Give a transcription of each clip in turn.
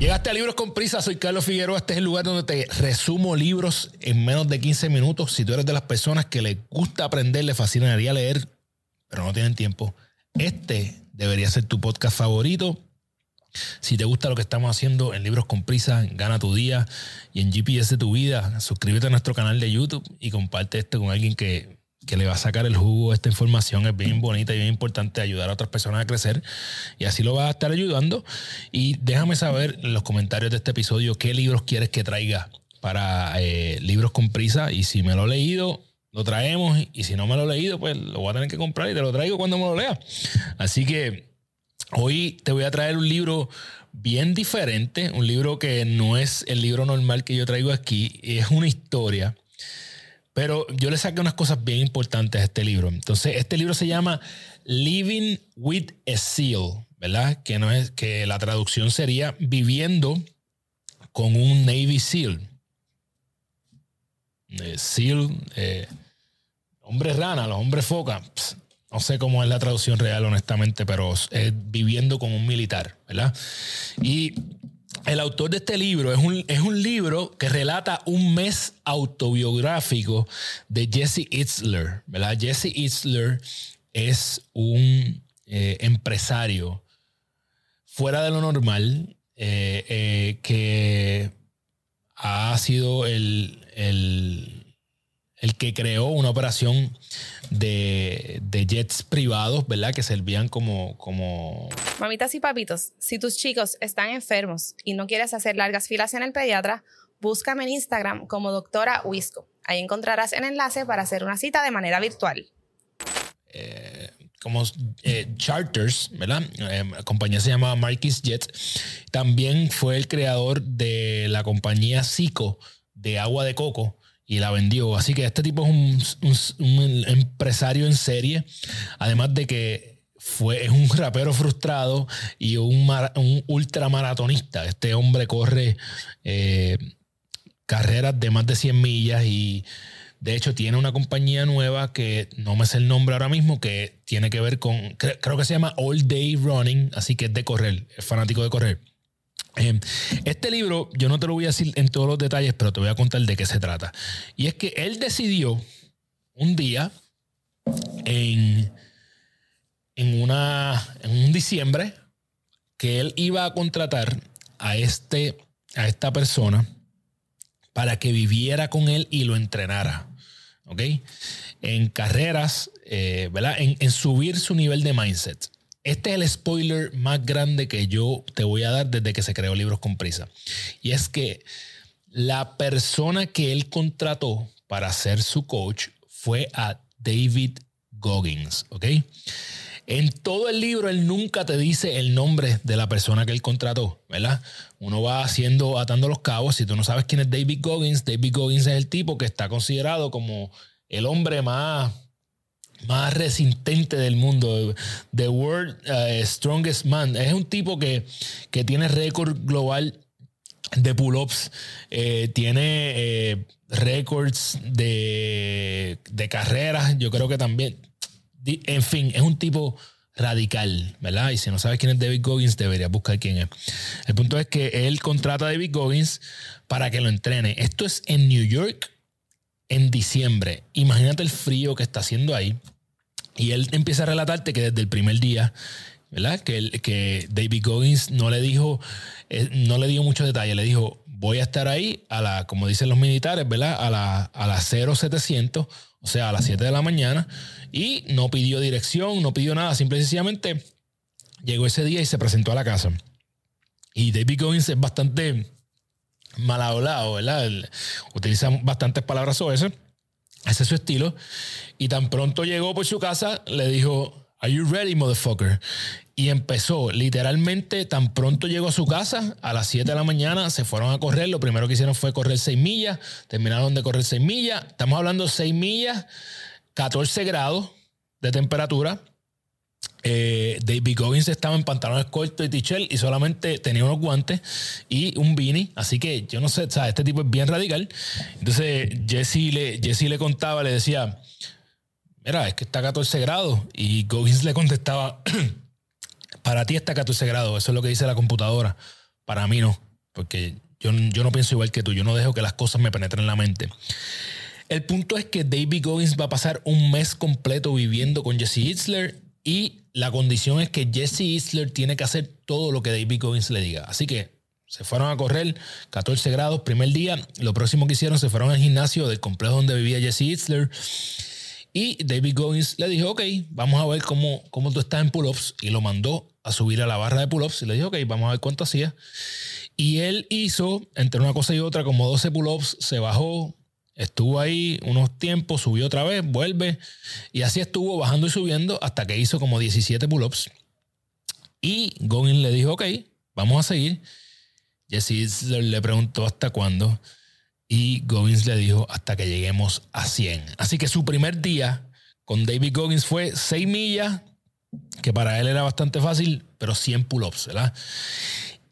Llegaste a Libros con Prisa, soy Carlos Figueroa. Este es el lugar donde te resumo libros en menos de 15 minutos. Si tú eres de las personas que le gusta aprender, le fascinaría leer, pero no tienen tiempo, este debería ser tu podcast favorito. Si te gusta lo que estamos haciendo en Libros con Prisa, Gana tu Día y en GPS de tu vida, suscríbete a nuestro canal de YouTube y comparte esto con alguien que que le va a sacar el jugo a esta información. Es bien bonita y bien importante ayudar a otras personas a crecer. Y así lo va a estar ayudando. Y déjame saber en los comentarios de este episodio qué libros quieres que traiga para eh, libros con prisa. Y si me lo he leído, lo traemos. Y si no me lo he leído, pues lo voy a tener que comprar y te lo traigo cuando me lo lea. Así que hoy te voy a traer un libro bien diferente. Un libro que no es el libro normal que yo traigo aquí. Es una historia pero yo le saqué unas cosas bien importantes a este libro. Entonces, este libro se llama Living with a Seal, ¿verdad? Que, no es, que la traducción sería Viviendo con un Navy SEAL. Eh, seal, eh, hombre rana, los hombres foca. no sé cómo es la traducción real, honestamente, pero es viviendo con un militar, ¿verdad? Y el autor de este libro es un, es un, libro que relata un mes autobiográfico de Jesse Itzler. ¿verdad? Jesse Itzler es un eh, empresario fuera de lo normal eh, eh, que ha sido el, el que creó una operación de, jets privados, ¿verdad? Que servían como, como... Mamitas y papitos, si tus chicos están enfermos y no quieres hacer largas filas en el pediatra, búscame en Instagram como doctora Wisco. Ahí encontrarás el enlace para hacer una cita de manera virtual. Eh, como eh, Charters, ¿verdad? Eh, la compañía se llamaba Marquis Jets. También fue el creador de la compañía Zico de agua de coco y la vendió. Así que este tipo es un, empresario en serie, además de que fue, es un rapero frustrado y un, un ultramaratonista. Este hombre corre eh, carreras de más de 100 millas y de hecho tiene una compañía nueva que no me sé el nombre ahora mismo, que tiene que ver con, creo que se llama All Day Running, así que es de correr, es fanático de correr. Em, este libro, yo no te lo voy a decir en todos los detalles, pero te voy a contar de qué se trata. Y es que él decidió un día, en, en, una, en un diciembre, que él iba a contratar a, este, a esta persona para que viviera con él y lo entrenara. ¿Ok? En carreras, eh, ¿verdad? en subir su nivel de mindset. Este es el spoiler más grande que yo te voy a dar desde que se creó Libros con Prisa. Y es que la persona que él contrató para ser su coach fue a David Goggins, ¿ok? En todo el libro él nunca te dice el nombre de la persona que él contrató, ¿verdad? Uno va haciendo, atando los cabos. Si tú no sabes quién es David Goggins, David Goggins es el tipo que está considerado como el hombre más más resistente del mundo. The World uh, Strongest Man. Es un tipo que, que tiene récord global de pull-ups, eh, tiene eh, récords de, de carreras, yo creo que también. En fin, es un tipo radical, ¿verdad? Y si no sabes quién es David Goggins, deberías buscar quién es. El punto es que él contrata a David Goggins para que lo entrene. Esto es en New York en diciembre. Imagínate el frío que está haciendo ahí. Y él empieza a relatarte que desde el primer día, ¿verdad? Que, David Goggins no le dijo, eh, no le dio muchos detalles, le dijo, voy a estar ahí a la, como dicen los militares, ¿verdad? A la, a las 0700, o sea, a las 7 de la mañana, y no pidió dirección, no pidió nada, simple y sencillamente llegó ese día y se presentó a la casa. Y David Goggins es bastante mal hablado, ¿verdad? utiliza bastantes palabras sobre eso. Ese es su estilo. Y tan pronto llegó por su casa, le dijo, Are you ready, motherfucker? Y empezó, literalmente, tan pronto llegó a su casa, a las 7 de la mañana, se fueron a correr. Lo primero que hicieron fue correr 6 millas. Terminaron de correr 6 millas. Estamos hablando de 6 millas, 14 grados de temperatura. Eh, David Goggins estaba en pantalones cortos y t-shirt y solamente tenía unos guantes y un beanie. Así que yo no sé, o sea, este tipo es bien radical. Entonces Jesse le, Jesse le contaba, le decía, mira, es que está a 14 grados. Y Goggins le contestaba, para ti está a 14 grados, eso es lo que dice la computadora. Para mí no. porque yo, yo no pienso igual que tú, yo no dejo que las cosas me penetren en la mente. El punto es que David Goggins va a pasar un mes completo viviendo con Jesse Itzler y la condición es que Jesse Itzler tiene que hacer todo lo que David Goggins le diga. Así que se fueron a correr 14 grados primer día. Lo próximo que hicieron se fueron al gimnasio del complejo donde vivía Jesse Itzler. Y David Goggins le dijo, ok, vamos a ver cómo, cómo tú estás en pull-ups. Y lo mandó a subir a la barra de pull-ups. Y le dijo, ok, vamos a ver cuánto hacía. Y él hizo, entre una cosa y otra, como 12 pull-ups, se bajó, Estuvo ahí unos tiempos, subió otra vez, vuelve. Y así estuvo bajando y subiendo hasta que hizo como 17 pull-ups. Y Goggins le dijo, ok, vamos a seguir. Jesse le preguntó hasta cuándo. Y Goggins le dijo hasta que lleguemos a 100. Así que su primer día con David Goggins fue 6 millas, que para él era bastante fácil, pero 100 pull-ups, ¿verdad?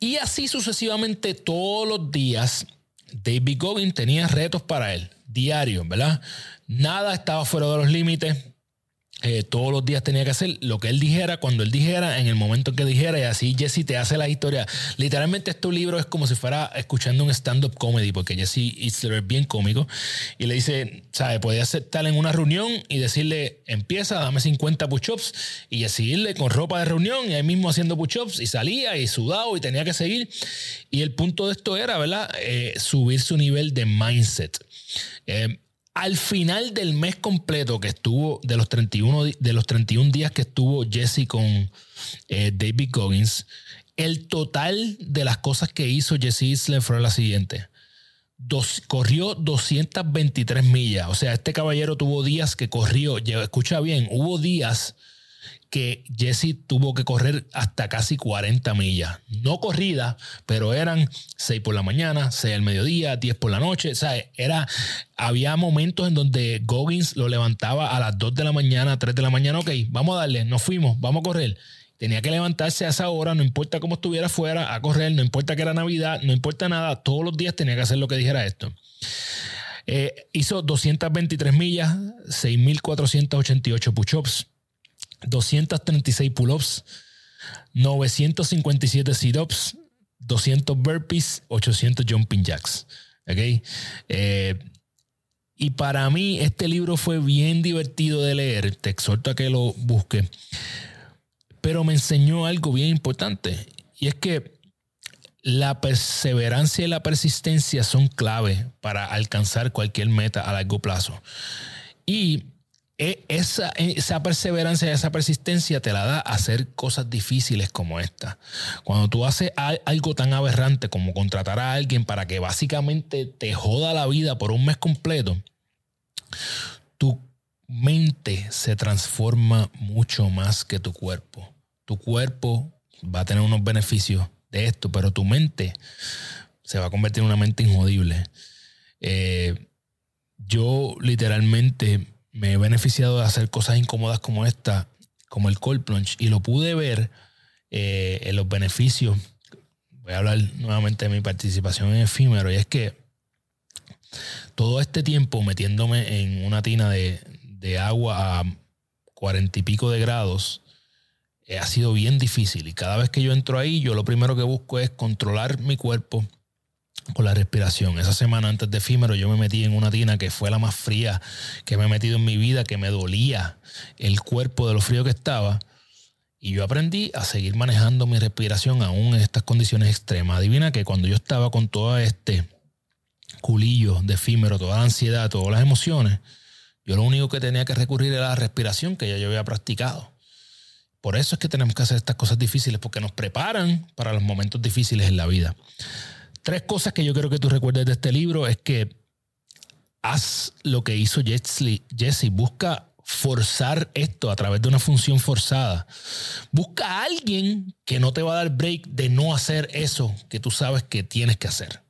Y así sucesivamente todos los días, David Goggins tenía retos para él diario, ¿verdad? Nada estaba fuera de los límites. Eh, todos los días tenía que hacer lo que él dijera, cuando él dijera, en el momento en que dijera, y así Jesse te hace la historia. Literalmente este libro es como si fuera escuchando un stand-up comedy, porque Jesse Itzler es bien cómico, y le dice, ¿sabe? Podía estar en una reunión y decirle, empieza, dame 50 push-ups, y Jesse irle con ropa de reunión, y ahí mismo haciendo push-ups, y salía, y sudado, y tenía que seguir. Y el punto de esto era, ¿verdad? Eh, subir su nivel de mindset. Eh, al final del mes completo que estuvo, de los 31, de los 31 días que estuvo Jesse con eh, David Goggins, el total de las cosas que hizo Jesse Isler fue la siguiente. corrió 223 millas. O sea, este caballero tuvo días que corrió, escucha bien, hubo días que Jesse tuvo que correr hasta casi 40 millas. No corrida, pero eran 6 por la mañana, 6 al mediodía, 10 por la noche. O sea, era, había momentos en donde Goggins lo levantaba a las 2 de la mañana, 3 de la mañana. Ok, vamos a darle, nos fuimos, vamos a correr. Tenía que levantarse a esa hora, no importa cómo estuviera fuera, a correr, no importa que era Navidad, no importa nada, todos los días tenía que hacer lo que dijera esto. Eh, hizo 223 millas, 6.488 push-ups, 236 pull-ups, 957 sit-ups, 200 burpees, 800 jumping jacks. ¿okay? Eh, y para mí este libro fue bien divertido de leer. Te exhorto a que lo busques. Pero me enseñó algo bien importante. Y es que la perseverancia y la persistencia son clave para alcanzar cualquier meta a largo plazo. Y esa, esa perseverancia, esa persistencia te la da hacer cosas difíciles como esta. Cuando tú haces algo tan aberrante como contratar a alguien para que básicamente te joda la vida por un mes completo, tu mente se transforma mucho más que tu cuerpo. Tu cuerpo va a tener unos beneficios de esto, pero tu mente se va a convertir en una mente injodible. Eh, yo literalmente me he beneficiado de hacer cosas incómodas como esta, como el cold plunge, y lo pude ver eh, en los beneficios. Voy a hablar nuevamente de mi participación en efímero, y es que todo este tiempo metiéndome en una tina de, agua a cuarenta y pico de grados, eh, ha sido bien difícil. Y cada vez que yo entro ahí, yo lo primero que busco es controlar mi cuerpo con la respiración. Esa semana antes de efímero yo me metí en una tina que fue la más fría que me he metido en mi vida, que me dolía el cuerpo de lo frío que estaba. Y yo aprendí a seguir manejando mi respiración aún en estas condiciones extremas. Adivina que cuando yo estaba con todo este culillo de efímero, toda la ansiedad, todas las emociones, yo lo único que tenía que recurrir era la respiración que ya yo había practicado. Por eso es que tenemos que hacer estas cosas difíciles, porque nos preparan para los momentos difíciles en la vida tres cosas que yo quiero que tú recuerdes de este libro es que haz lo que hizo Jesse. Busca forzar esto a través de una función forzada. Busca a alguien que no te va a dar break de no hacer eso que tú sabes que tienes que hacer.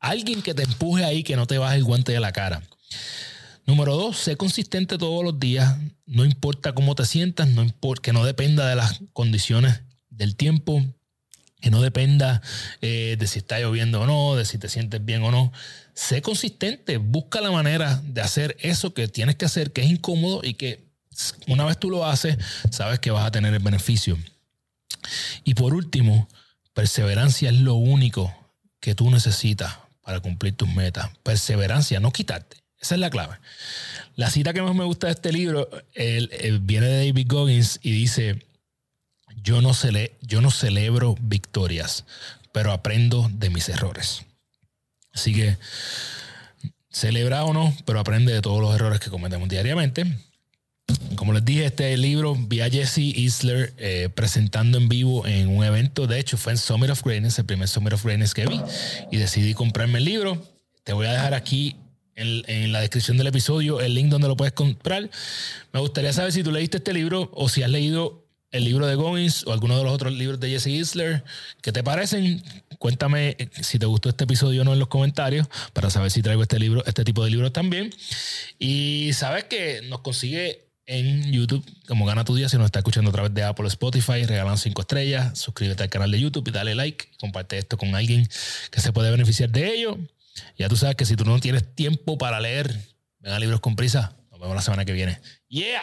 Alguien que te empuje ahí, que no te baje el guante de la cara. Número dos, sé consistente todos los días. No importa cómo te sientas, no importa, que no dependa de las condiciones del tiempo, que no dependa eh, de si está lloviendo o no, de si te sientes bien o no. Sé consistente, busca la manera de hacer eso que tienes que hacer, que es incómodo y que una vez tú lo haces, sabes que vas a tener el beneficio. Y por último, perseverancia es lo único que tú necesitas para cumplir tus metas. Perseverancia, no quitarte. Esa es la clave. La cita que más me gusta de este libro viene de David Goggins y dice, yo no, yo no celebro victorias, pero aprendo de mis errores. Así que celebra o no, pero aprende de todos los errores que cometemos diariamente. Como les dije, este libro vi a Jesse Isler eh, presentando en vivo en un evento. De hecho, fue en Summit of Greatness, el primer Summit of Greatness que vi. Y decidí comprarme el libro. Te voy a dejar aquí en, en, la descripción del episodio el link donde lo puedes comprar. Me gustaría saber si tú leíste este libro o si has leído el libro de Goins o alguno de los otros libros de Jesse Isler. ¿Qué te parecen? Cuéntame si te gustó este episodio o no en los comentarios para saber si traigo este libro, este tipo de libros también. Y sabes que nos consigue en YouTube como Gana tu Día si nos está escuchando a través de Apple Spotify, regalan cinco estrellas, suscríbete al canal de YouTube y dale like, comparte esto con alguien que se puede beneficiar de ello. Ya tú sabes que si tú no tienes tiempo para leer, venga libros con prisa. Nos vemos la semana que viene. Yeah.